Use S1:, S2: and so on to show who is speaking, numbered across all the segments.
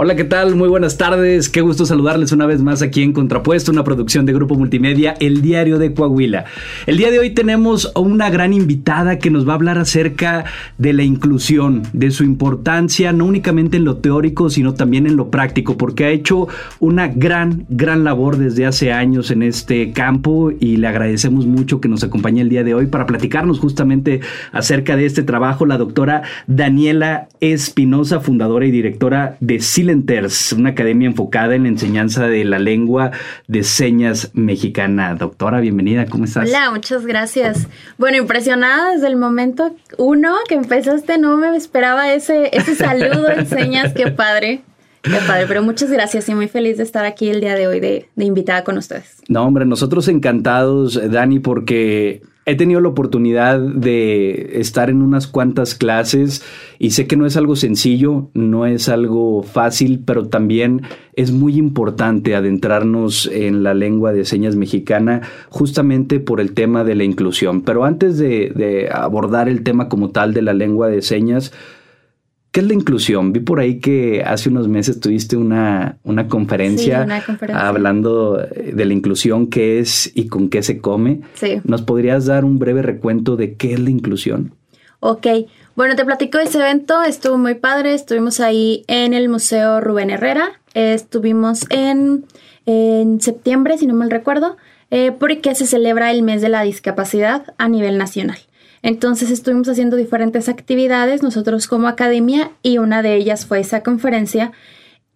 S1: Hola, ¿qué tal? Muy buenas tardes. Qué gusto saludarles una vez más aquí en Contrapuesto, una producción de Grupo Multimedia, El Diario de Coahuila. El día de hoy tenemos a una gran invitada que nos va a hablar acerca de la inclusión, de su importancia, no únicamente en lo teórico, sino también en lo práctico, porque ha hecho una gran, gran labor desde hace años en este campo y le agradecemos mucho que nos acompañe el día de hoy para platicarnos justamente acerca de este trabajo, la doctora Daniela Espinosa, fundadora y directora de Sil una academia enfocada en la enseñanza de la lengua de señas mexicana. Doctora, bienvenida, ¿cómo estás?
S2: Hola, muchas gracias. Bueno, impresionada desde el momento uno que empezaste, no me esperaba ese, ese saludo en señas, qué padre. Qué padre, pero muchas gracias y muy feliz de estar aquí el día de hoy de, de invitada con ustedes.
S1: No, hombre, nosotros encantados, Dani, porque he tenido la oportunidad de estar en unas cuantas clases y sé que no es algo sencillo, no es algo fácil, pero también es muy importante adentrarnos en la lengua de señas mexicana justamente por el tema de la inclusión. Pero antes de, abordar el tema como tal de la lengua de señas, ¿Qué es la inclusión? Vi por ahí que hace unos meses tuviste una, una, conferencia, hablando de la inclusión, qué es y con qué se come. Sí. ¿Nos podrías dar un breve recuento de qué es la inclusión?
S2: Ok, bueno, te platico de ese evento, estuvo muy padre, estuvimos ahí en el Museo Rubén Herrera, estuvimos en, en, septiembre, si no mal recuerdo, eh, porque se celebra el mes de la discapacidad a nivel nacional. Entonces estuvimos haciendo diferentes actividades nosotros como academia y una de ellas fue esa conferencia.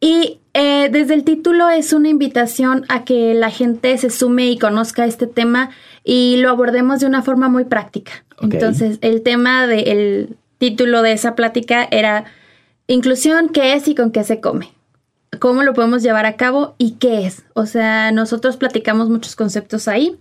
S2: Y eh, desde el título es una invitación a que la gente se sume y conozca este tema y lo abordemos de una forma muy práctica. Entonces el tema del título de esa plática era inclusión, qué es y con qué se come. ¿Cómo lo podemos llevar a cabo y qué es? O sea, nosotros platicamos muchos conceptos ahí.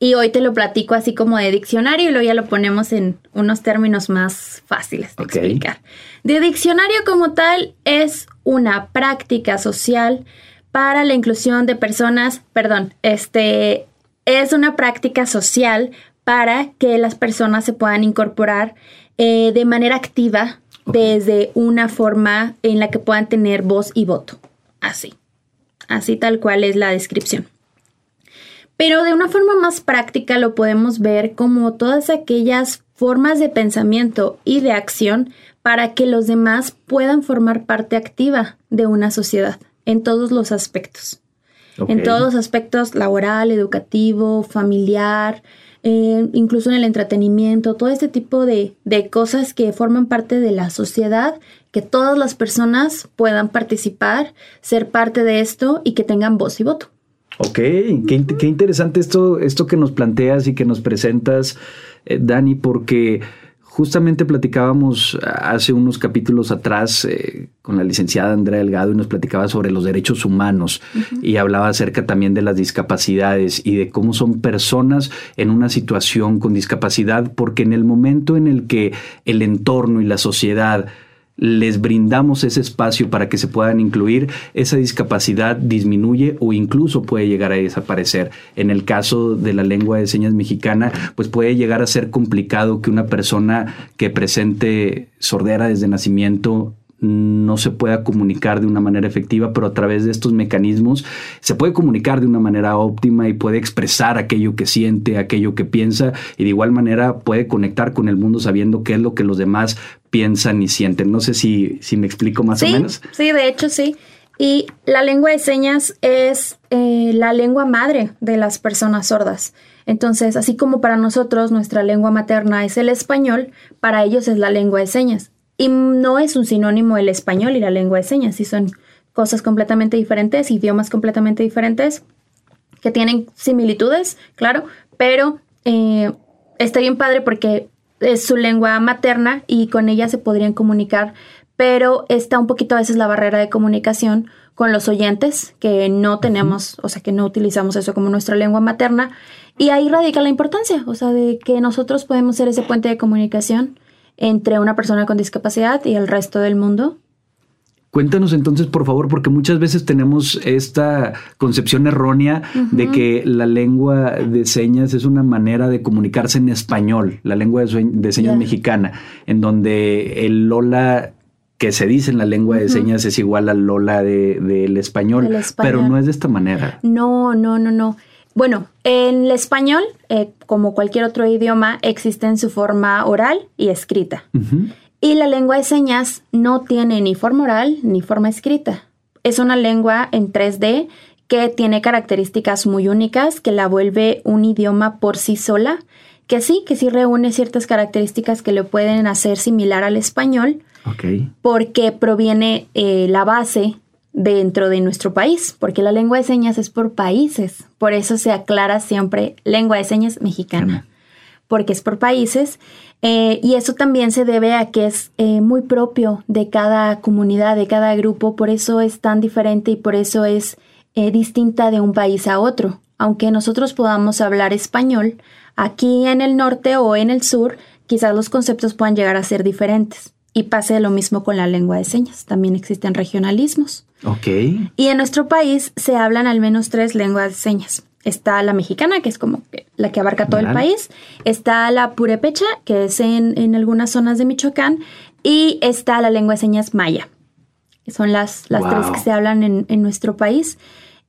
S2: Y hoy te lo platico así como de diccionario y luego ya lo ponemos en unos términos más fáciles de explicar. De diccionario como tal es una práctica social para la inclusión de personas, perdón, este es una práctica social para que las personas se puedan incorporar eh, de manera activa desde una forma en la que puedan tener voz y voto. Así, así tal cual es la descripción. Pero de una forma más práctica lo podemos ver como todas aquellas formas de pensamiento y de acción para que los demás puedan formar parte activa de una sociedad en todos los aspectos. En todos los aspectos laboral, educativo, familiar, eh, incluso en el entretenimiento, todo este tipo de, de cosas que forman parte de la sociedad, que todas las personas puedan participar, ser parte de esto y que tengan voz y voto.
S1: Ok, qué, interesante esto, esto que nos planteas y que nos presentas, eh, Dani, porque justamente platicábamos hace unos capítulos atrás eh, con la licenciada Andrea Delgado y nos platicaba sobre los derechos humanos y hablaba acerca también de las discapacidades y de cómo son personas en una situación con discapacidad, porque en el momento en el que el entorno y la sociedad les brindamos ese espacio para que se puedan incluir, esa discapacidad disminuye o incluso puede llegar a desaparecer. En el caso de la lengua de señas mexicana, pues puede llegar a ser complicado que una persona que presente sordera desde nacimiento no se pueda comunicar de una manera efectiva, pero a través de estos mecanismos se puede comunicar de una manera óptima y puede expresar aquello que siente, aquello que piensa y de igual manera puede conectar con el mundo sabiendo qué es lo que los demás piensan y sienten. No sé si, si me explico más o menos.
S2: Sí, de hecho sí. Y la lengua de señas es eh, la lengua madre de las personas sordas. Entonces, así como para nosotros nuestra lengua materna es el español, para ellos es la lengua de señas. Y no es un sinónimo el español y la lengua de señas, sí son cosas completamente diferentes, idiomas completamente diferentes, que tienen similitudes, claro, pero eh, está bien padre porque es su lengua materna y con ella se podrían comunicar, pero está un poquito a veces la barrera de comunicación con los oyentes, que no tenemos, o sea, que no utilizamos eso como nuestra lengua materna, y ahí radica la importancia, o sea, de que nosotros podemos ser ese puente de comunicación entre una persona con discapacidad y el resto del mundo?
S1: Cuéntanos entonces, por favor, porque muchas veces tenemos esta concepción errónea de que la lengua de señas es una manera de comunicarse en español, la lengua de, señas mexicana, en donde el Lola que se dice en la lengua de señas es igual al Lola del español, pero no es de esta manera.
S2: No, no, no, no. Bueno, en el español, eh, como cualquier otro idioma, existe en su forma oral y escrita. Y la lengua de señas no tiene ni forma oral ni forma escrita. Es una lengua en 3D que tiene características muy únicas que la vuelve un idioma por sí sola, que sí, que sí reúne ciertas características que lo pueden hacer similar al español, porque proviene eh, la base dentro de nuestro país, porque la lengua de señas es por países, por eso se aclara siempre lengua de señas mexicana, porque es por países, eh, y eso también se debe a que es eh, muy propio de cada comunidad, de cada grupo, por eso es tan diferente y por eso es eh, distinta de un país a otro. Aunque nosotros podamos hablar español, aquí en el norte o en el sur, quizás los conceptos puedan llegar a ser diferentes. Y pase lo mismo con la lengua de señas. También existen regionalismos.
S1: Ok.
S2: Y en nuestro país se hablan al menos tres lenguas de señas. Está la mexicana, que es como la que abarca todo el país. Está la purepecha, que es en, algunas zonas de Michoacán. Y está la lengua de señas maya. Son las, las tres que se hablan en, nuestro país.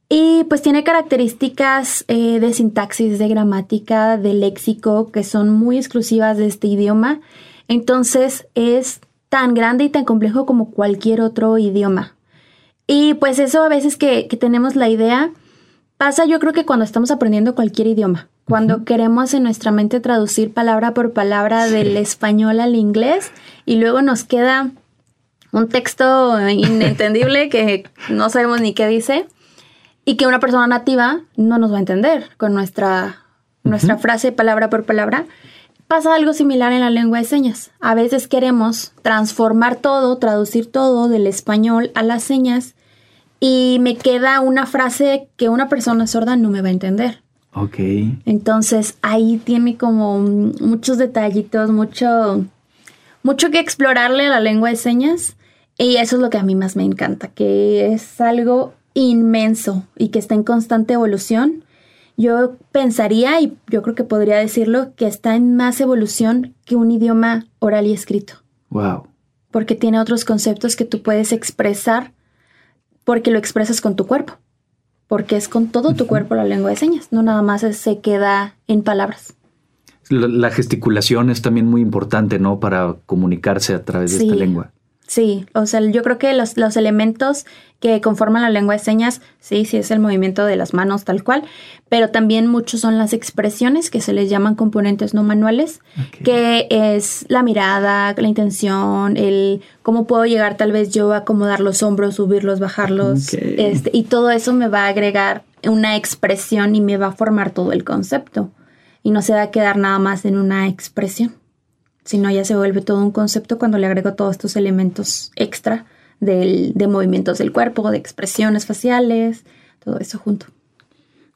S2: Y pues tiene características eh, de sintaxis, de gramática, de léxico, que son muy exclusivas de este idioma. Entonces es tan grande y tan complejo como cualquier otro idioma. Y pues eso a veces que, tenemos la idea, pasa yo creo que cuando estamos aprendiendo cualquier idioma, cuando queremos en nuestra mente traducir palabra por palabra del español al inglés y luego nos queda un texto inentendible que no sabemos ni qué dice y que una persona nativa no nos va a entender con nuestra, nuestra frase palabra por palabra. Pasa algo similar en la lengua de señas. A veces queremos transformar todo, traducir todo del español a las señas y me queda una frase que una persona sorda no me va a entender.
S1: Ok.
S2: Entonces ahí tiene como muchos detallitos, mucho, mucho que explorarle a la lengua de señas y eso es lo que a mí más me encanta, que es algo inmenso y que está en constante evolución yo pensaría, y yo creo que podría decirlo, que está en más evolución que un idioma oral y escrito.
S1: Wow.
S2: Porque tiene otros conceptos que tú puedes expresar porque lo expresas con tu cuerpo. Porque es con todo tu cuerpo la lengua de señas, no nada más se queda en palabras.
S1: La, gesticulación es también muy importante, ¿no? Para comunicarse a través de esta lengua.
S2: Sí, o sea, yo creo que los, los, elementos que conforman la lengua de señas, sí, sí es el movimiento de las manos tal cual, pero también muchos son las expresiones que se les llaman componentes no manuales, que es la mirada, la intención, el cómo puedo llegar tal vez yo a acomodar los hombros, subirlos, bajarlos, este, y todo eso me va a agregar una expresión y me va a formar todo el concepto y no se va a quedar nada más en una expresión sino ya se vuelve todo un concepto cuando le agrego todos estos elementos extra del, de movimientos del cuerpo, de expresiones faciales, todo eso junto.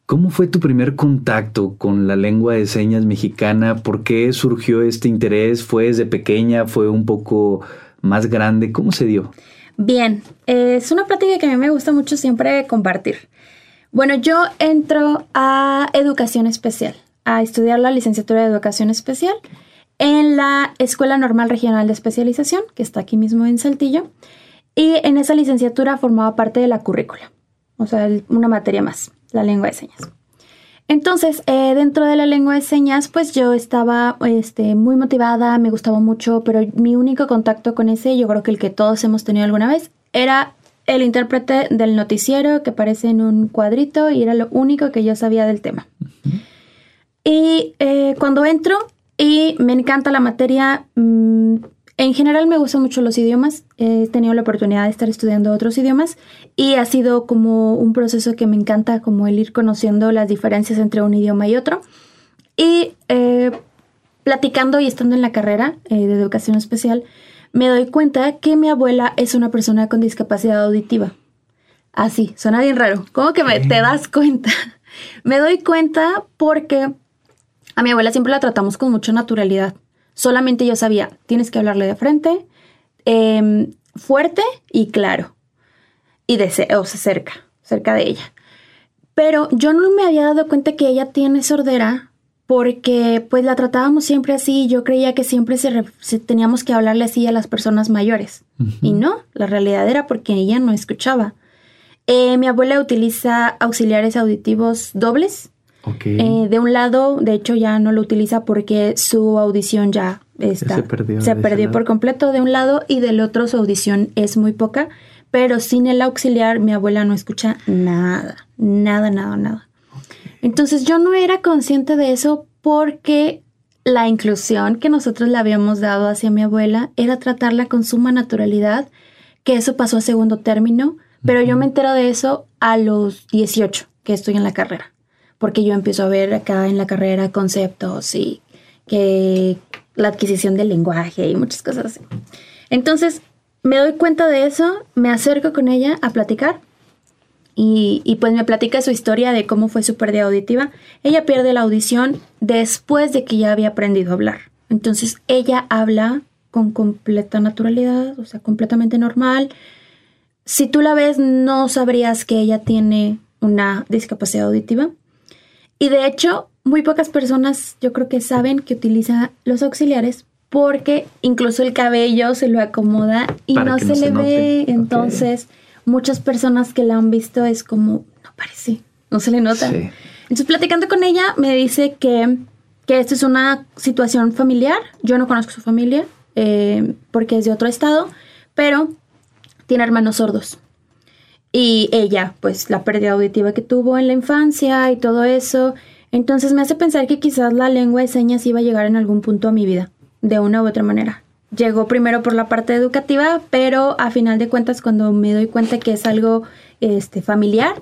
S1: ¿Cómo fue tu primer contacto con la lengua de señas mexicana? ¿Por qué surgió este interés? ¿Fue desde pequeña? ¿Fue un poco más grande? ¿Cómo se dio?
S2: Bien, es una plática que a mí me gusta mucho siempre compartir. Bueno, yo entro a educación especial, a estudiar la licenciatura de educación especial en la Escuela Normal Regional de Especialización, que está aquí mismo en Saltillo, y en esa licenciatura formaba parte de la currícula, o sea, una materia más, la lengua de señas. Entonces, eh, dentro de la lengua de señas, pues yo estaba este, muy motivada, me gustaba mucho, pero mi único contacto con ese, yo creo que el que todos hemos tenido alguna vez, era el intérprete del noticiero que aparece en un cuadrito y era lo único que yo sabía del tema. Y eh, cuando entro, y me encanta la materia. Mm, en general me gustan mucho los idiomas. He tenido la oportunidad de estar estudiando otros idiomas y ha sido como un proceso que me encanta, como el ir conociendo las diferencias entre un idioma y otro. Y eh, platicando y estando en la carrera eh, de educación especial, me doy cuenta que mi abuela es una persona con discapacidad auditiva. Así, suena bien raro. ¿Cómo que me, te das cuenta? me doy cuenta porque a mi abuela siempre la tratamos con mucha naturalidad. Solamente yo sabía, tienes que hablarle de frente, em, fuerte y claro. Y de o sea, cerca, cerca de ella. Pero yo no me había dado cuenta que ella tiene sordera porque pues la tratábamos siempre así. Yo creía que siempre se, teníamos que hablarle así a las personas mayores. Y no, la realidad era porque ella no escuchaba. Eh, mi abuela utiliza auxiliares auditivos dobles. Eh, de un lado, de hecho, ya no lo utiliza porque su audición ya está. Se perdió. Se perdió por completo de un lado y del otro su audición es muy poca. Pero sin el auxiliar, mi abuela no escucha nada. Nada, nada, nada. Entonces yo no era consciente de eso porque la inclusión que nosotros le habíamos dado hacia mi abuela era tratarla con suma naturalidad, que eso pasó a segundo término, pero yo me entero de eso a los 18, que estoy en la carrera, porque yo empiezo a ver acá en la carrera conceptos y que la adquisición del lenguaje y muchas cosas así. Entonces, me doy cuenta de eso, me acerco con ella a platicar y, pues me platica su historia de cómo fue su pérdida auditiva. Ella pierde la audición después de que ya había aprendido a hablar. Entonces ella habla con completa naturalidad, o sea, completamente normal. Si tú la ves, no sabrías que ella tiene una discapacidad auditiva. Y de hecho, muy pocas personas yo creo que saben que utiliza los auxiliares porque incluso el cabello se lo acomoda y no, se, le ve. Entonces muchas personas que la han visto es como, no parece, no se le nota. Entonces, platicando con ella, me dice que, que esta es una situación familiar. Yo no conozco su familia eh, porque es de otro estado, pero tiene hermanos sordos. Y ella, pues la pérdida auditiva que tuvo en la infancia y todo eso. Entonces me hace pensar que quizás la lengua de señas iba a llegar en algún punto a mi vida, de una u otra manera llegó primero por la parte educativa, pero a final de cuentas cuando me doy cuenta que es algo este, familiar,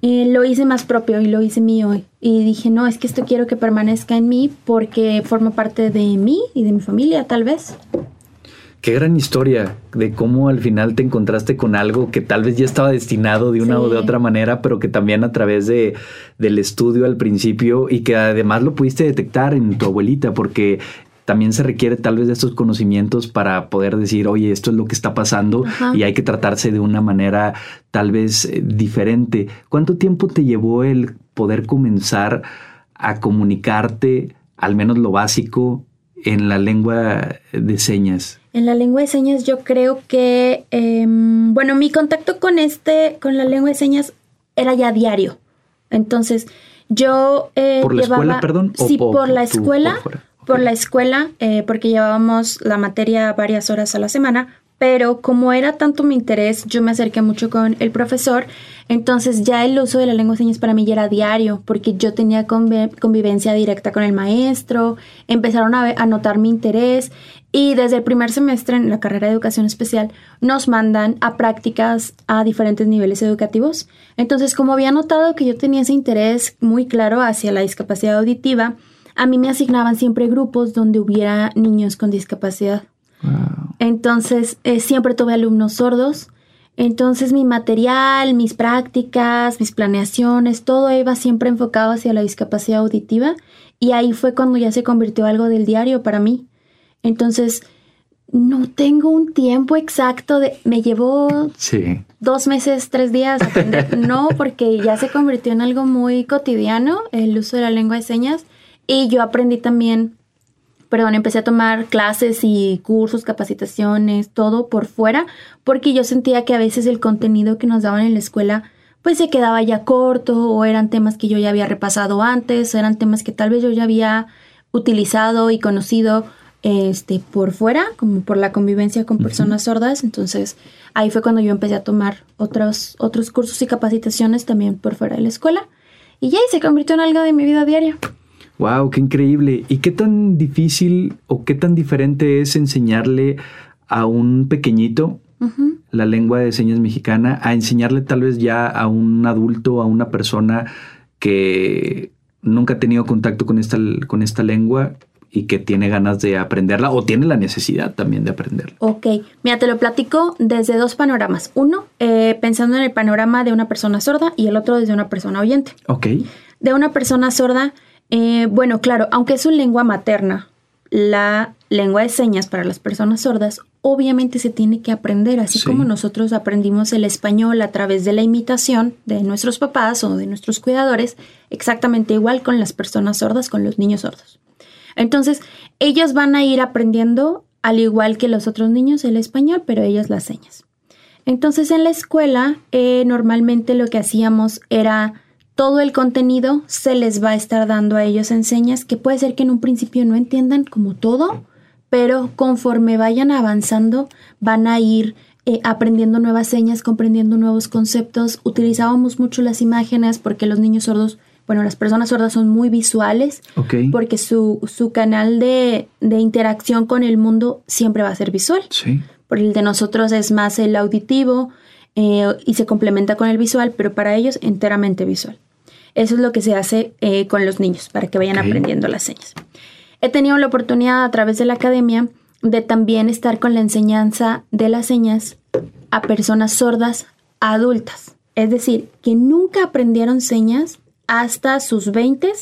S2: eh, lo hice más propio y lo hice mío. Y dije, no, es que esto quiero que permanezca en mí porque forma parte de mí y de mi familia, tal vez.
S1: Qué gran historia de cómo al final te encontraste con algo que tal vez ya estaba destinado de una o de otra manera, pero que también a través de, del estudio al principio y que además lo pudiste detectar en tu abuelita, porque también se requiere tal vez de estos conocimientos para poder decir, oye, esto es lo que está pasando y hay que tratarse de una manera tal vez eh, diferente. ¿Cuánto tiempo te llevó el poder comenzar a comunicarte, al menos lo básico, en la lengua de señas?
S2: En la lengua de señas yo creo que, em, bueno, mi contacto con este, con la lengua de señas era ya diario. Entonces, yo...
S1: Eh, ¿Por la escuela, perdón?
S2: Sí, por la escuela por la escuela, eh, porque llevábamos la materia varias horas a la semana, pero como era tanto mi interés, yo me acerqué mucho con el profesor, entonces ya el uso de la lengua de señas para mí ya era diario, porque yo tenía convivencia directa con el maestro, empezaron a, a notar mi interés y desde el primer semestre en la carrera de educación especial nos mandan a prácticas a diferentes niveles educativos. Entonces, como había notado que yo tenía ese interés muy claro hacia la discapacidad auditiva, a mí me asignaban siempre grupos donde hubiera niños con discapacidad. Entonces, eh, siempre tuve alumnos sordos. Entonces, mi material, mis prácticas, mis planeaciones, todo iba siempre enfocado hacia la discapacidad auditiva. Y ahí fue cuando ya se convirtió algo del diario para mí. Entonces, no tengo un tiempo exacto de. Me llevó dos meses, tres días aprender. no, porque ya se convirtió en algo muy cotidiano el uso de la lengua de señas. Y yo aprendí también, perdón, empecé a tomar clases y cursos, capacitaciones, todo por fuera, porque yo sentía que a veces el contenido que nos daban en la escuela pues se quedaba ya corto o eran temas que yo ya había repasado antes, eran temas que tal vez yo ya había utilizado y conocido este por fuera, como por la convivencia con personas sordas, entonces ahí fue cuando yo empecé a tomar otros otros cursos y capacitaciones también por fuera de la escuela. Y ya se convirtió en algo de mi vida diaria.
S1: Wow, qué increíble. ¿Y qué tan difícil o qué tan diferente es enseñarle a un pequeñito la lengua de señas mexicana a enseñarle tal vez ya a un adulto, a una persona que nunca ha tenido contacto con esta, con esta lengua y que tiene ganas de aprenderla o tiene la necesidad también de aprenderla.
S2: Ok, mira, te lo platico desde dos panoramas. Uno, eh, pensando en el panorama de una persona sorda y el otro desde una persona oyente.
S1: Ok.
S2: De una persona sorda, eh, bueno, claro, aunque es su lengua materna, la lengua de señas para las personas sordas, obviamente se tiene que aprender, así como nosotros aprendimos el español a través de la imitación de nuestros papás o de nuestros cuidadores, exactamente igual con las personas sordas, con los niños sordos. Entonces, ellos van a ir aprendiendo, al igual que los otros niños, el español, pero ellos las señas. Entonces, en la escuela, eh, normalmente lo que hacíamos era todo el contenido se les va a estar dando a ellos en señas que puede ser que en un principio no entiendan como todo, pero conforme vayan avanzando van a ir eh, aprendiendo nuevas señas, comprendiendo nuevos conceptos. Utilizábamos mucho las imágenes porque los niños sordos, bueno, las personas sordas son muy visuales porque su, su canal de, de, interacción con el mundo siempre va a ser visual.
S1: Sí.
S2: Por el de nosotros es más el auditivo, eh, y se complementa con el visual, pero para ellos enteramente visual. Eso es lo que se hace eh, con los niños, para que vayan aprendiendo las señas. He tenido la oportunidad a través de la academia de también estar con la enseñanza de las señas a personas sordas adultas. Es decir, que nunca aprendieron señas hasta sus 20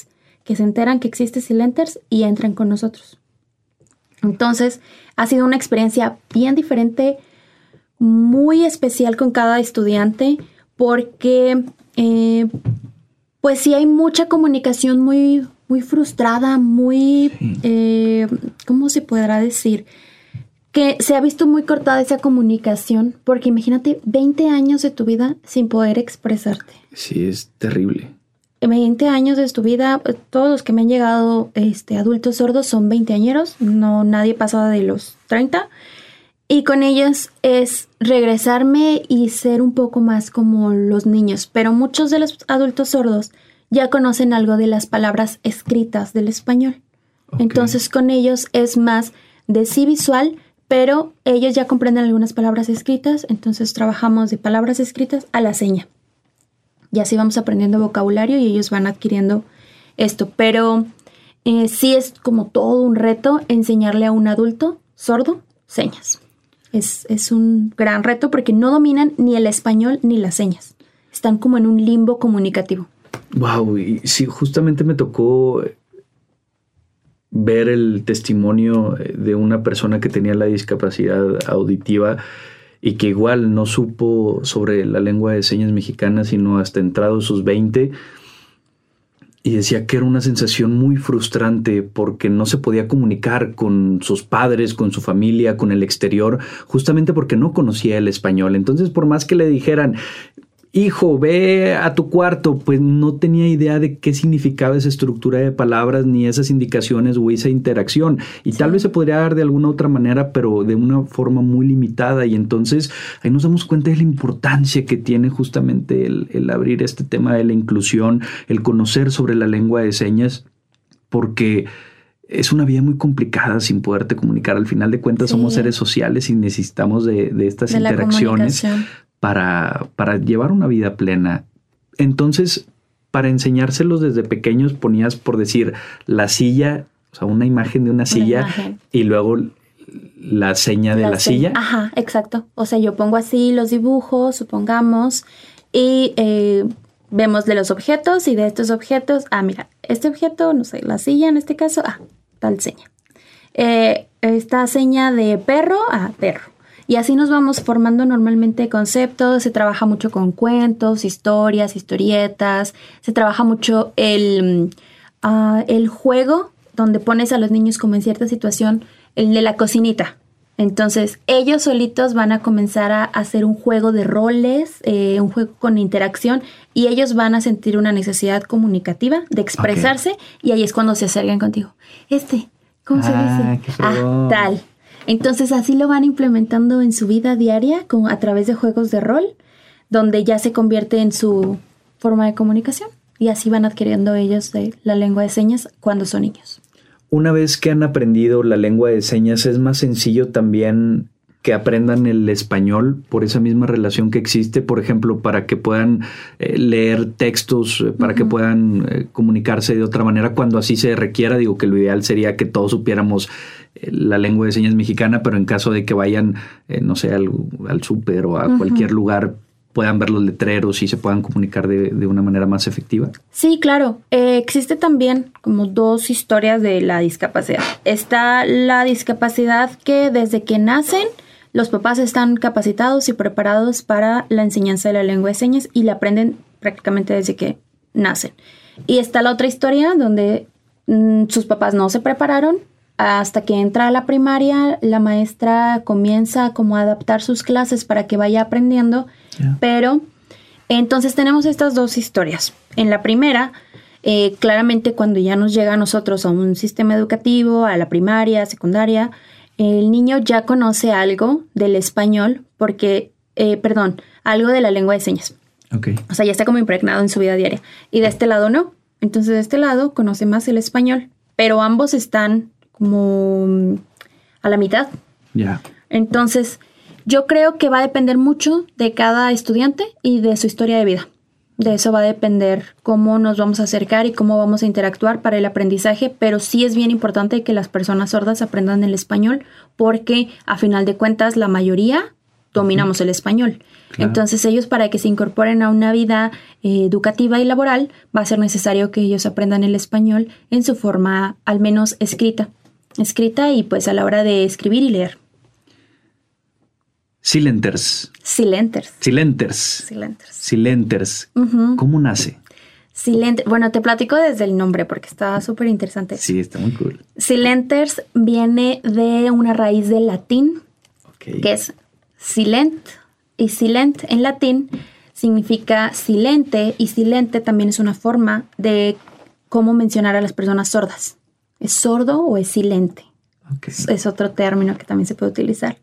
S2: que se enteran que existe Silenters y entran con nosotros. Entonces, ha sido una experiencia bien diferente muy especial con cada estudiante porque eh, pues sí hay mucha comunicación muy, muy frustrada, muy, eh, ¿cómo se podrá decir? Que se ha visto muy cortada esa comunicación, porque imagínate 20 años de tu vida sin poder expresarte.
S1: Sí, es terrible.
S2: 20 años de tu vida, todos los que me han llegado este, adultos sordos son 20 añeros, no nadie pasa de los 30. Y con ellos es regresarme y ser un poco más como los niños. Pero muchos de los adultos sordos ya conocen algo de las palabras escritas del español. Entonces con ellos es más de sí visual, pero ellos ya comprenden algunas palabras escritas, entonces trabajamos de palabras escritas a la seña. Y así vamos aprendiendo vocabulario y ellos van adquiriendo esto. Pero eh, sí es como todo un reto enseñarle a un adulto sordo señas. Es, un gran reto porque no dominan ni el español ni las señas. Están como en un limbo comunicativo.
S1: Wow, y sí, justamente me tocó ver el testimonio de una persona que tenía la discapacidad auditiva y que igual no supo sobre la lengua de señas mexicana sino hasta entrado sus 20 y decía que era una sensación muy frustrante porque no se podía comunicar con sus padres, con su familia, con el exterior, justamente porque no conocía el español. Entonces, por más que le dijeran, hijo, ve a tu cuarto, pues no tenía idea de qué significaba esa estructura de palabras, ni esas indicaciones o esa interacción. Y tal vez se podría dar de alguna otra manera, pero de una forma muy limitada. Y entonces ahí nos damos cuenta de la importancia que tiene justamente el, abrir este tema de la inclusión, el conocer sobre la lengua de señas, porque es una vida muy complicada sin poderte comunicar. Al final de cuentas somos seres sociales y necesitamos de, estas interacciones para, para llevar una vida plena. Entonces, para enseñárselos desde pequeños ponías, por decir, la silla, o sea, una imagen de una, silla y luego la seña de la, silla.
S2: Ajá, exacto. O sea, yo pongo así los dibujos, supongamos, y eh, vemos de los objetos y de estos objetos, ah, mira, este objeto, no sé, la silla en este caso, ah, tal seña. Eh, esta seña de perro, ah, perro. Y así nos vamos formando normalmente conceptos, se trabaja mucho con cuentos, historias, historietas, se trabaja mucho el, ah, el juego, donde pones a los niños como en cierta situación, el de la cocinita. Entonces, ellos solitos van a comenzar a hacer un juego de roles, eh, un juego con interacción, y ellos van a sentir una necesidad comunicativa de expresarse, y ahí es cuando se acercan contigo. Este, ¿cómo se ah, dice? Ah, tal. Entonces así lo van implementando en su vida diaria con, a través de juegos de rol, donde ya se convierte en su forma de comunicación y así van adquiriendo ellos la lengua de señas cuando son niños.
S1: Una vez que han aprendido la lengua de señas, es más sencillo también que aprendan el español por esa misma relación que existe, por ejemplo, para que puedan eh, leer textos, eh, para que puedan eh, comunicarse de otra manera cuando así se requiera. Digo que lo ideal sería que todos supiéramos la lengua de señas mexicana, pero en caso de que vayan, no sé, al, al súper o a cualquier lugar, puedan ver los letreros y se puedan comunicar de, de una manera más efectiva?
S2: Sí, claro. Eh, existe también como dos historias de la discapacidad. Está la discapacidad que desde que nacen los papás están capacitados y preparados para la enseñanza de la lengua de señas y la aprenden prácticamente desde que nacen. Y está la otra historia donde mm, sus papás no se prepararon hasta que entra a la primaria, la maestra comienza como a adaptar sus clases para que vaya aprendiendo, pero entonces tenemos estas dos historias. En la primera, eh, claramente cuando ya nos llega a nosotros a un sistema educativo, a la primaria, secundaria, el niño ya conoce algo del español porque, eh, perdón, algo de la lengua de señas.
S1: Okay.
S2: O sea, ya está como impregnado en su vida diaria. Y de este lado no. Entonces de este lado conoce más el español, pero ambos están como a la mitad.
S1: Ya.
S2: Entonces, yo creo que va a depender mucho de cada estudiante y de su historia de vida. De eso va a depender cómo nos vamos a acercar y cómo vamos a interactuar para el aprendizaje, pero sí es bien importante que las personas sordas aprendan el español porque a final de cuentas la mayoría dominamos el español. Entonces ellos para que se incorporen a una vida eh, educativa y laboral va a ser necesario que ellos aprendan el español en su forma al menos escrita escrita y pues a la hora de escribir y leer.
S1: Silenters.
S2: Silenters.
S1: Silenters.
S2: Silenters.
S1: Silenters. ¿Cómo nace?
S2: Silenter. Bueno, te platico desde el nombre porque está súper interesante.
S1: Sí, está muy cool.
S2: Silenters viene de una raíz del latín que es silent y silent en latín significa silente y silente también es una forma de cómo mencionar a las personas sordas. ¿Es sordo o es silente? Es otro término que también se puede utilizar.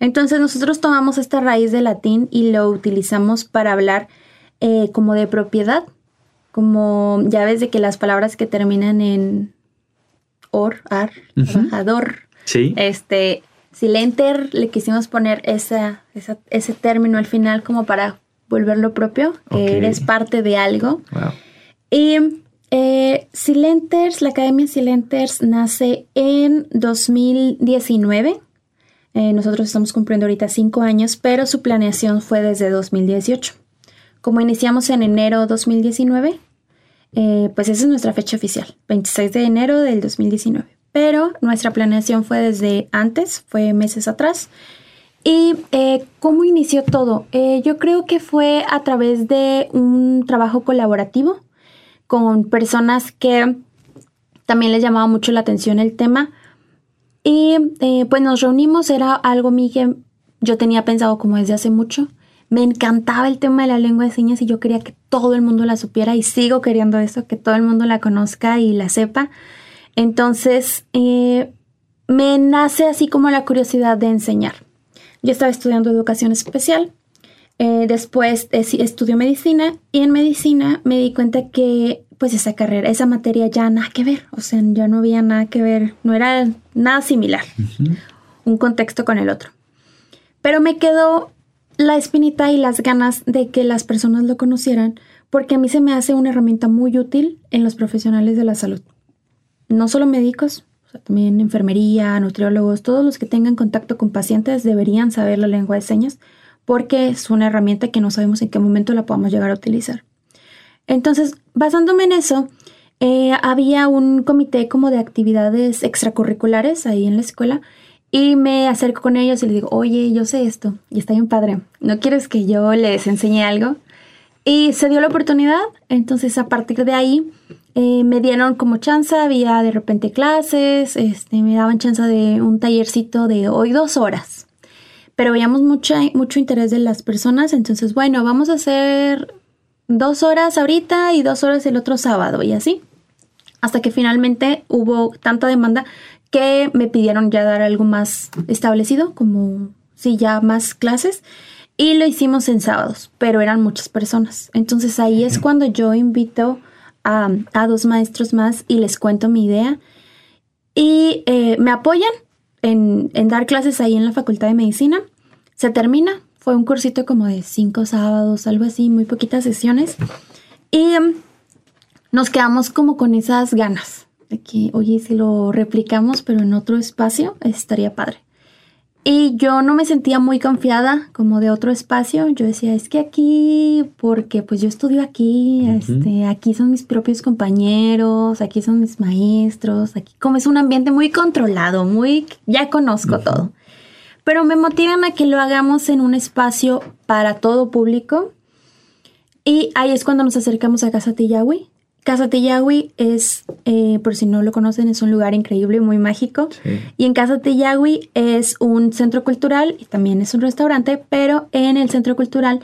S2: Entonces nosotros tomamos esta raíz de latín y lo utilizamos para hablar eh, como de propiedad, como ya ves de que las palabras que terminan en or, ar, trabajador,
S1: sí.
S2: este, silenter, le quisimos poner esa, ese término al final como para volverlo propio, que eres parte de algo. Y eh, Silenters, la Academia Silenters nace en 2019. Eh, nosotros estamos cumpliendo ahorita cinco años, pero su planeación fue desde 2018. Como iniciamos en enero 2019, eh, pues esa es nuestra fecha oficial, 26 de enero del 2019. Pero nuestra planeación fue desde antes, fue meses atrás. ¿Y eh, cómo inició todo? yo creo que fue a través de un trabajo colaborativo con personas que también les llamaba mucho la atención el tema. Y eh, pues nos reunimos, era algo mí que yo tenía pensado como desde hace mucho. Me encantaba el tema de la lengua de señas y yo quería que todo el mundo la supiera y sigo queriendo eso, que todo el mundo la conozca y la sepa. Entonces, eh, me nace así como la curiosidad de enseñar. Yo estaba estudiando educación especial eh, después eh, estudió medicina y en medicina me di cuenta que pues esa carrera, esa materia ya nada que ver, o sea, ya no había nada que ver, no era nada similar, un contexto con el otro. Pero me quedó la espinita y las ganas de que las personas lo conocieran, porque a mí se me hace una herramienta muy útil en los profesionales de la salud. No solo médicos, también enfermería, nutriólogos, todos los que tengan contacto con pacientes deberían saber la lengua de señas, porque es una herramienta que no sabemos en qué momento la podamos llegar a utilizar. Entonces, basándome en eso, eh, había un comité como de actividades extracurriculares ahí en la escuela y me acerco con ellos y les digo, oye, yo sé esto y está bien padre, ¿no quieres que yo les enseñe algo? Y se dio la oportunidad, entonces a partir de ahí eh, me dieron como chance, había de repente clases, este, me daban chance de un tallercito de hoy dos horas pero veíamos mucho, mucho interés de las personas, entonces bueno, vamos a hacer dos horas ahorita y dos horas el otro sábado y así, hasta que finalmente hubo tanta demanda que me pidieron ya dar algo más establecido, como sí, ya más clases. Y lo hicimos en sábados, pero eran muchas personas. Entonces ahí es cuando yo invito a, dos maestros más y les cuento mi idea. Y eh, me apoyan en, en, dar clases ahí en la Facultad de Medicina. Se termina, fue un cursito como de cinco sábados, algo así, muy poquitas sesiones. Y em, nos quedamos como con esas ganas de que, oye, si lo replicamos, pero en otro espacio, estaría padre. Y yo no me sentía muy confiada como de otro espacio. Yo decía, es que aquí, porque pues yo estudio aquí, este, aquí son mis propios compañeros, aquí son mis maestros, aquí como es un ambiente muy controlado, muy, ya conozco todo. Pero me motivan a que lo hagamos en un espacio para todo público. Y ahí es cuando nos acercamos a Casa Tillahui. Casa Tillahui es, eh, por si no lo conocen, es un lugar increíble, muy mágico. Y en Casa Tillahui es un centro cultural y también es un restaurante, pero en el centro cultural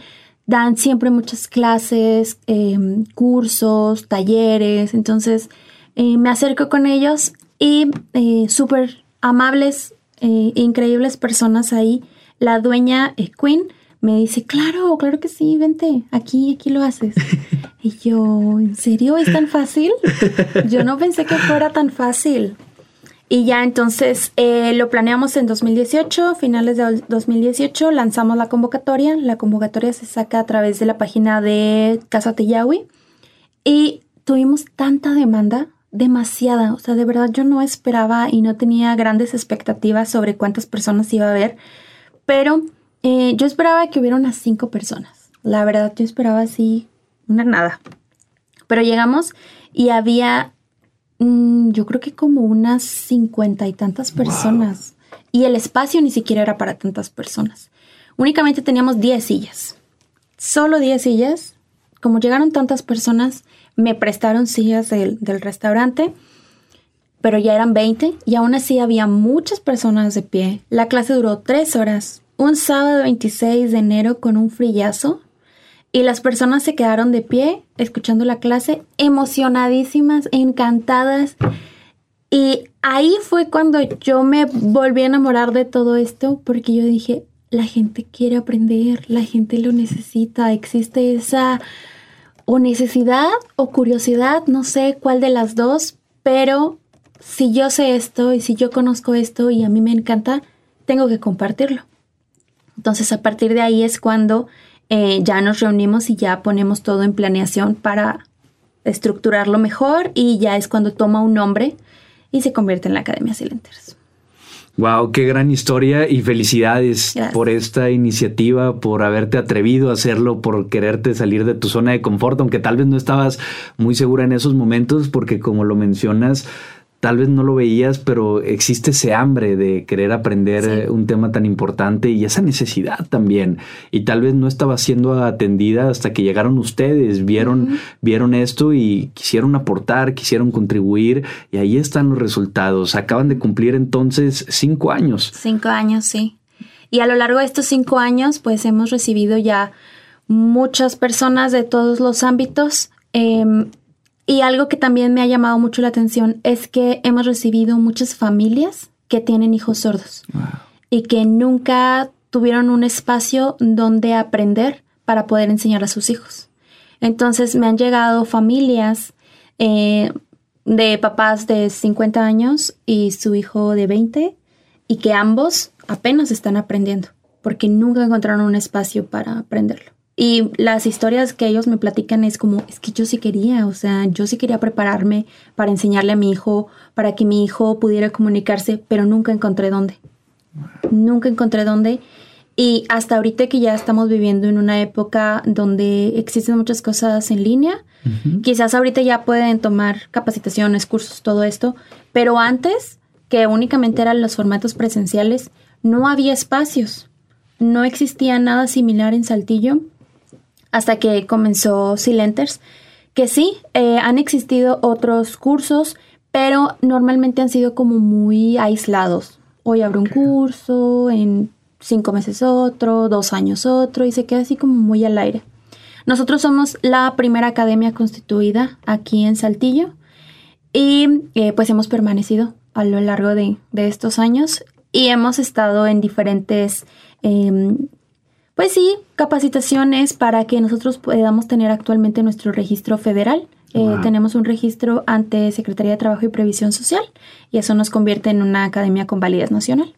S2: dan siempre muchas clases, em, cursos, talleres. Entonces eh, me acerco con ellos y eh, súper amables, increíbles personas ahí. La dueña Queen me dice, claro, claro que sí, vente, aquí, aquí lo haces. y yo, ¿en serio es tan fácil? Yo no pensé que fuera tan fácil. Y ya entonces eh, lo planeamos en 2018, finales de 2018, lanzamos la convocatoria. La convocatoria se saca a través de la página de Casa Teyawi. Y tuvimos tanta demanda, demasiada. O sea, de verdad yo no esperaba y no tenía grandes expectativas sobre cuántas personas iba a haber. Pero eh, yo esperaba que hubiera unas cinco personas. La verdad, yo esperaba así, una nada. Pero llegamos y había, mm, yo creo que como unas cincuenta y tantas personas. Y el espacio ni siquiera era para tantas personas. Únicamente teníamos diez sillas. Solo diez sillas. Como llegaron tantas personas, me prestaron sillas del, del restaurante pero ya eran 20 y aún así había muchas personas de pie. La clase duró tres horas un sábado 26 de enero con un frillazo y las personas se quedaron de pie escuchando la clase, emocionadísimas, encantadas. Y ahí fue cuando yo me volví a enamorar de todo esto porque yo dije, la gente quiere aprender, la gente lo necesita, existe esa o necesidad o curiosidad, no sé cuál de las dos, pero si yo sé esto y si yo conozco esto y a mí me encanta, tengo que compartirlo. Entonces a partir de ahí es cuando eh, ya nos reunimos y ya ponemos todo en planeación para estructurarlo mejor y ya es cuando toma un nombre y se convierte en la Academia Silenters.
S1: Wow, qué gran historia y felicidades por esta iniciativa, por haberte atrevido a hacerlo, por quererte salir de tu zona de confort, aunque tal vez no estabas muy segura en esos momentos, porque como lo mencionas, tal vez no lo veías, pero existe ese hambre de querer aprender eh, un tema tan importante y esa necesidad también. Y tal vez no estaba siendo atendida hasta que llegaron ustedes, vieron, vieron esto y quisieron aportar, quisieron contribuir y ahí están los resultados. Acaban de cumplir entonces cinco años.
S2: Cinco años, sí. Y a lo largo de estos cinco años, pues hemos recibido ya muchas personas de todos los ámbitos. Em, y algo que también me ha llamado mucho la atención es que hemos recibido muchas familias que tienen hijos sordos y que nunca tuvieron un espacio donde aprender para poder enseñar a sus hijos. Entonces me han llegado familias eh, de papás de 50 años y su hijo de 20 y que ambos apenas están aprendiendo porque nunca encontraron un espacio para aprenderlo. Y las historias que ellos me platican es como, es que yo sí quería, o sea, yo sí quería prepararme para enseñarle a mi hijo, para que mi hijo pudiera comunicarse, pero nunca encontré dónde. Nunca encontré dónde. Y hasta ahorita que ya estamos viviendo en una época donde existen muchas cosas en línea, quizás ahorita ya pueden tomar capacitaciones, cursos, todo esto, pero antes, que únicamente eran los formatos presenciales, no había espacios. No existía nada similar en Saltillo hasta que comenzó Silenters, que sí, eh, han existido otros cursos, pero normalmente han sido como muy aislados. Hoy abro un curso, en cinco meses otro, dos años otro, y se queda así como muy al aire. Nosotros somos la primera academia constituida aquí en Saltillo y eh, pues hemos permanecido a lo largo de, estos años y hemos estado en diferentes em, pues sí, capacitaciones para que nosotros podamos tener actualmente nuestro registro federal. Eh, tenemos un registro ante Secretaría de Trabajo y Previsión Social y eso nos convierte en una academia con validez nacional.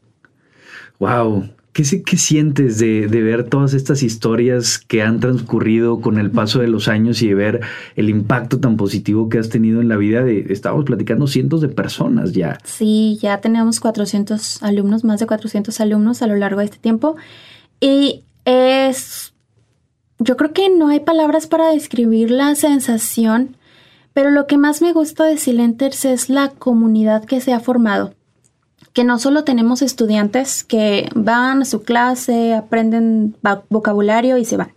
S1: ¡Wow! ¿Qué, qué sientes de, ver todas estas historias que han transcurrido con el paso de los años y de ver el impacto tan positivo que has tenido en la vida de, estábamos platicando, cientos de personas ya?
S2: Sí, ya tenemos 400 alumnos, más de 400 alumnos a lo largo de este tiempo. Y es, yo creo que no hay palabras para describir la sensación, pero lo que más me gusta de Silenters es la comunidad que se ha formado que no solo tenemos estudiantes que van a su clase, aprenden vocabulario y se van.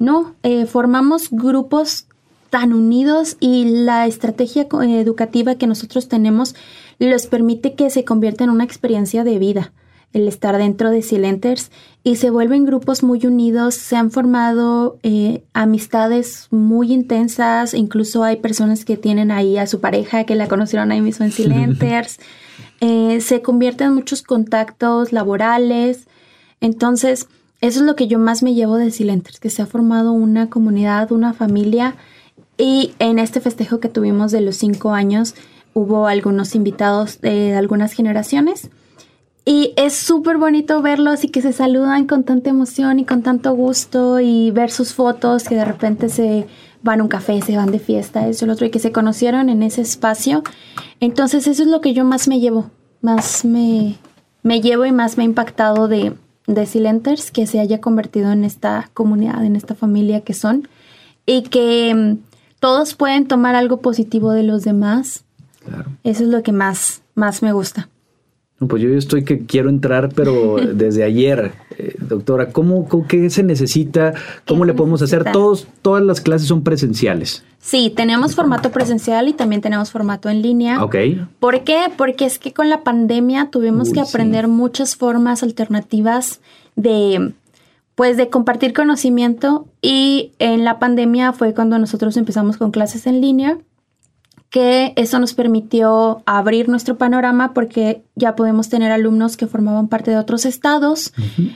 S2: No, eh, formamos grupos tan unidos y la estrategia educativa que nosotros tenemos les permite que se convierta en una experiencia de vida el estar dentro de Silenters y se vuelven grupos muy unidos, se han formado eh, amistades muy intensas, incluso hay personas que tienen ahí a su pareja que la conocieron ahí mismo en Silenters. Eh, se convierten en muchos contactos laborales. Entonces, eso es lo que yo más me llevo de Silenters, que se ha formado una comunidad, una familia. Y en este festejo que tuvimos de los cinco años, hubo algunos invitados de algunas generaciones. Y es súper bonito verlos y que se saludan con tanta emoción y con tanto gusto y ver sus fotos que de repente se van a un café, se van de fiesta, eso, lo otro, y que se conocieron en ese espacio. Entonces eso es lo que yo más me llevo, más me, me llevo y más me ha impactado de, de Silenters, que se haya convertido en esta comunidad, en esta familia que son, y que mm, todos pueden tomar algo positivo de los demás. Eso es lo que más, más me gusta.
S1: Pues yo estoy que quiero entrar, pero desde ayer, eh, doctora, ¿cómo, qué se necesita? ¿Cómo le podemos hacer? Todos, todas las clases son presenciales.
S2: Sí, tenemos formato presencial y también tenemos formato en línea.
S1: Ok.
S2: ¿Por qué? Porque es que con la pandemia tuvimos que aprender muchas formas alternativas de, pues, de compartir conocimiento y en la pandemia fue cuando nosotros empezamos con clases en línea que eso nos permitió abrir nuestro panorama porque ya podemos tener alumnos que formaban parte de otros estados.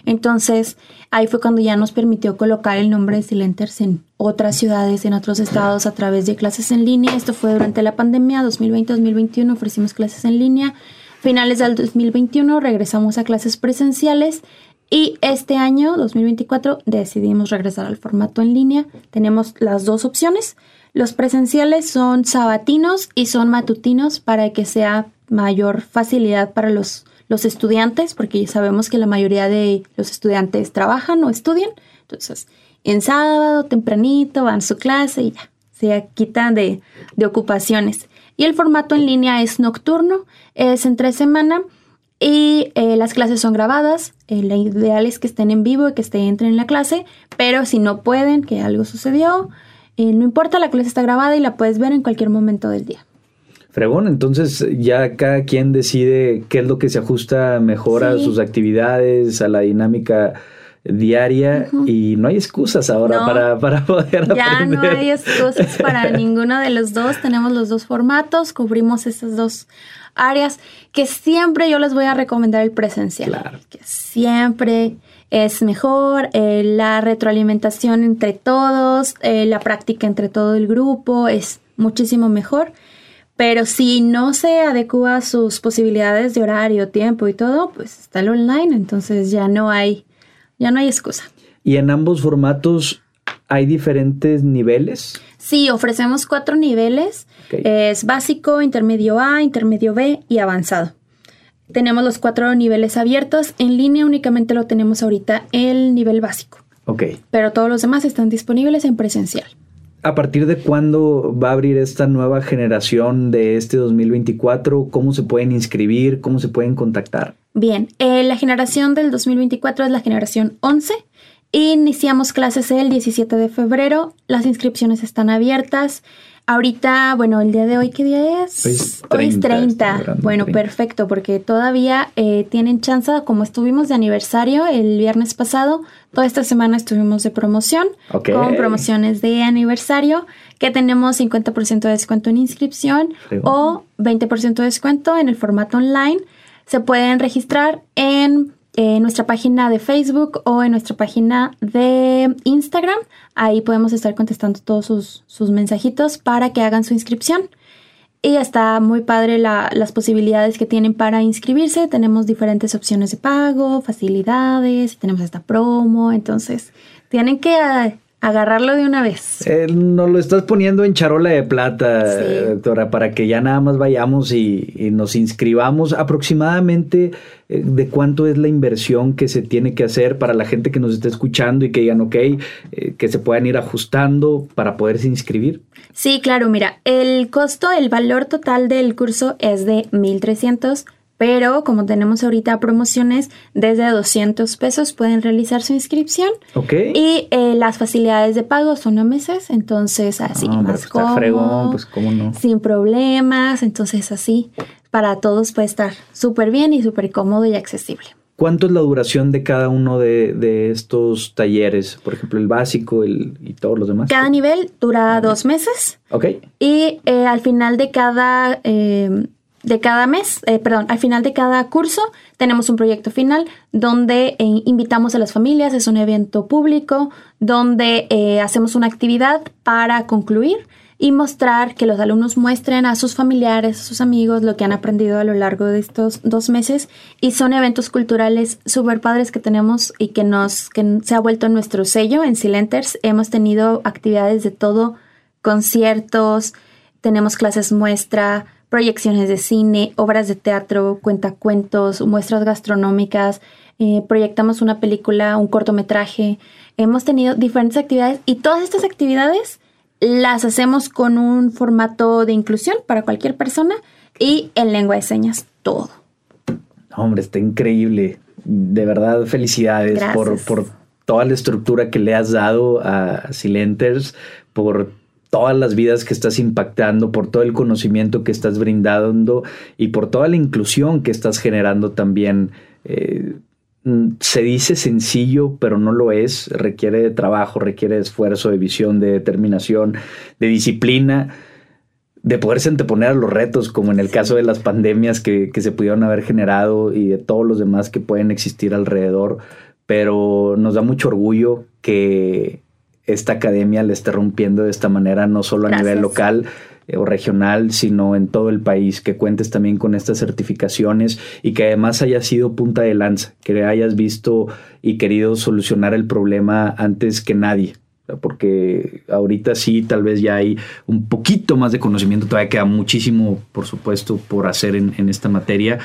S2: Entonces, ahí fue cuando ya nos permitió colocar el nombre de Silenters en otras ciudades, en otros estados a través de clases en línea. Esto fue durante la pandemia 2020-2021, ofrecimos clases en línea. Finales del 2021 regresamos a clases presenciales y este año, 2024, decidimos regresar al formato en línea. Tenemos las dos opciones. Los presenciales son sabatinos y son matutinos para que sea mayor facilidad para los, los estudiantes, porque sabemos que la mayoría de los estudiantes trabajan o estudian. Entonces, en sábado, tempranito, van a su clase y ya, se quitan de, de ocupaciones. Y el formato en línea es nocturno, es entre semana y eh, las clases son grabadas. Eh, lo ideal es que estén en vivo y que estén, entren en la clase, pero si no pueden, que algo sucedió, eh, no importa, la clase está grabada y la puedes ver en cualquier momento del día.
S1: Fregón, entonces ya cada quien decide qué es lo que se ajusta mejor a sus actividades, a la dinámica diaria y no hay excusas ahora para, para, poder
S2: ya no hay excusas para ninguno de los dos. Tenemos los dos formatos, cubrimos esas dos áreas que siempre yo les voy a recomendar el presencial.
S1: Claro.
S2: Que siempre es mejor, eh, la retroalimentación entre todos, eh, la práctica entre todo el grupo es muchísimo mejor. Pero si no se adecua a sus posibilidades de horario, tiempo y todo, pues está el online, entonces ya no hay, ya no hay excusa.
S1: ¿Y en ambos formatos hay diferentes niveles?
S2: Sí, ofrecemos cuatro niveles. Es básico, intermedio A, intermedio B y avanzado. Tenemos los cuatro niveles abiertos. En línea únicamente lo tenemos ahorita el nivel básico.
S1: Ok.
S2: Pero todos los demás están disponibles en presencial.
S1: ¿A partir de cuándo va a abrir esta nueva generación de este 2024? ¿Cómo se pueden inscribir? ¿Cómo se pueden contactar?
S2: Bien, eh, la generación del 2024 es la generación 11. Iniciamos clases el 17 de febrero. Las inscripciones están abiertas. Ahorita, bueno, el día de hoy, ¿qué día es?
S1: Hoy es
S2: 30. Bueno, perfecto, porque todavía eh, tienen chance, como estuvimos de aniversario el viernes pasado, toda esta semana estuvimos de promoción, con promociones de aniversario, que tenemos 50% de descuento en inscripción o 20% de descuento en el formato online. Se pueden registrar en en nuestra página de Facebook o en nuestra página de Instagram. Ahí podemos estar contestando todos sus, mensajitos para que hagan su inscripción. y está muy padre las posibilidades que tienen para inscribirse. Tenemos diferentes opciones de pago, facilidades, tenemos esta promo, entonces tienen que agarrarlo de una vez.
S1: Eh, nos lo estás poniendo en charola de plata, doctora, para que ya nada más vayamos y, nos inscribamos aproximadamente de cuánto es la inversión que se tiene que hacer para la gente que nos está escuchando y que digan, ok, eh, que se puedan ir ajustando para poderse inscribir.
S2: Sí, claro, mira, el costo, el valor total del curso es de 1.300 pero como tenemos ahorita promociones, desde 200 pesos pueden realizar su inscripción.
S1: Ok.
S2: Y eh, las facilidades de pago son a meses, entonces así más pues
S1: cómodo, pues cómo no.
S2: Sin problemas, entonces así para todos puede estar súper bien y súper cómodo y accesible.
S1: ¿Cuánto es la duración de cada uno de, estos talleres? Por ejemplo, el básico el, y todos los demás.
S2: Cada nivel dura dos meses.
S1: Ok.
S2: Y eh, al final de cada eh, de cada mes, eh, perdón, al final de cada curso tenemos un proyecto final donde invitamos a las familias, es un evento público donde eh, hacemos una actividad para concluir y mostrar que los alumnos muestren a sus familiares, a sus amigos lo que han aprendido a lo largo de estos dos meses y son eventos culturales súper padres que tenemos y que nos que se ha vuelto nuestro sello en Silenters. Hemos tenido actividades de todo, conciertos, tenemos clases muestra, proyecciones de cine, obras de teatro, cuentacuentos, muestras gastronómicas, eh, proyectamos una película, un cortometraje. Hemos tenido diferentes actividades y todas estas actividades las hacemos con un formato de inclusión para cualquier persona y en lengua de señas todo.
S1: Hombre, está increíble. De verdad, felicidades por, por toda la estructura que le has dado a Silenters, por todas las vidas que estás impactando, por todo el conocimiento que estás brindando y por toda la inclusión que estás generando también. Eh, se dice sencillo, pero no lo es. Requiere de trabajo, requiere de esfuerzo, de visión, de determinación, de disciplina, de poderse anteponer a los retos, como en el caso de las pandemias que, que se pudieron haber generado y de todos los demás que pueden existir alrededor. Pero nos da mucho orgullo que esta academia le esté rompiendo de esta manera, no solo a nivel local o regional, sino en todo el país, que cuentes también con estas certificaciones y que además haya sido punta de lanza, que hayas visto y querido solucionar el problema antes que nadie. Porque ahorita sí, tal vez ya hay un poquito más de conocimiento, todavía queda muchísimo, por supuesto, por hacer en, en esta materia,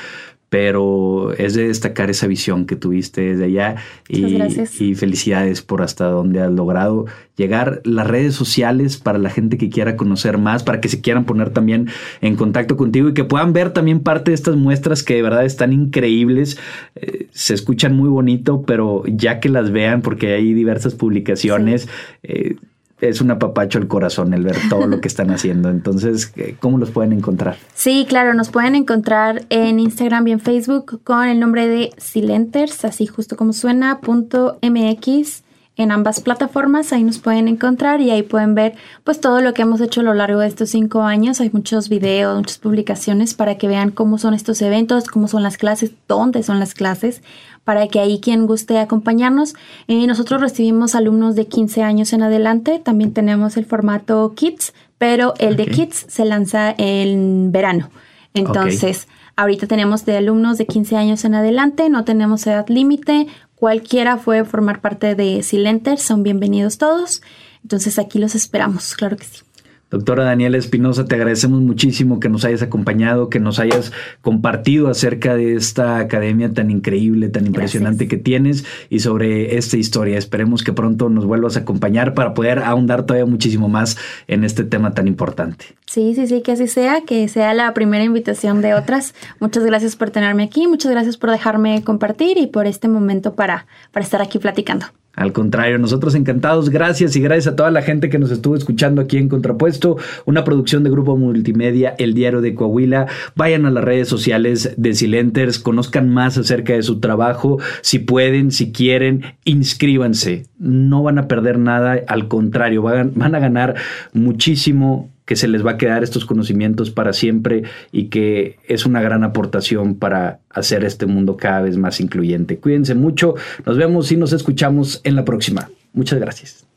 S1: pero es de destacar esa visión que tuviste desde allá y, y, felicidades por hasta donde has logrado llegar. Las redes sociales para la gente que quiera conocer más, para que se quieran poner también en contacto contigo y que puedan ver también parte de estas muestras que de verdad están increíbles, eh, se escuchan muy bonito, pero ya que las vean, porque hay diversas publicaciones, eh, es un apapacho el corazón el ver todo lo que están haciendo. Entonces, eh, ¿cómo los pueden encontrar?
S2: Sí, claro, nos pueden encontrar en Instagram y en Facebook con el nombre de Silenters, así justo como suena, punto MX en ambas plataformas, ahí nos pueden encontrar y ahí pueden ver pues todo lo que hemos hecho a lo largo de estos cinco años. Hay muchos videos, muchas publicaciones para que vean cómo son estos eventos, cómo son las clases, dónde son las clases para que ahí quien guste acompañarnos. Eh, nosotros recibimos alumnos de 15 años en adelante, también tenemos el formato Kids, pero el de Kids se lanza en verano. Entonces, ahorita tenemos de alumnos de 15 años en adelante, no tenemos edad límite, cualquiera puede formar parte de Silenter, son bienvenidos todos. Entonces aquí los esperamos, claro que sí.
S1: Doctora Daniela Espinosa, te agradecemos muchísimo que nos hayas acompañado, que nos hayas compartido acerca de esta academia tan increíble, tan impresionante que tienes y sobre esta historia. Esperemos que pronto nos vuelvas a acompañar para poder ahondar todavía muchísimo más en este tema tan importante.
S2: Sí, sí, sí, que así sea, que sea la primera invitación de otras. Muchas gracias por tenerme aquí, muchas gracias por dejarme compartir y por este momento para, para estar aquí platicando.
S1: Al contrario, nosotros encantados. Gracias y gracias a toda la gente que nos estuvo escuchando aquí en Contrapuesto, una producción de Grupo Multimedia, El Diario de Coahuila. Vayan a las redes sociales de Silenters, conozcan más acerca de su trabajo. Si pueden, si quieren, inscríbanse. No van a perder nada, al contrario, van, van a ganar muchísimo que se les va a quedar estos conocimientos para siempre y que es una gran aportación para hacer este mundo cada vez más incluyente. Cuídense mucho, nos vemos y nos escuchamos en la próxima. Muchas gracias.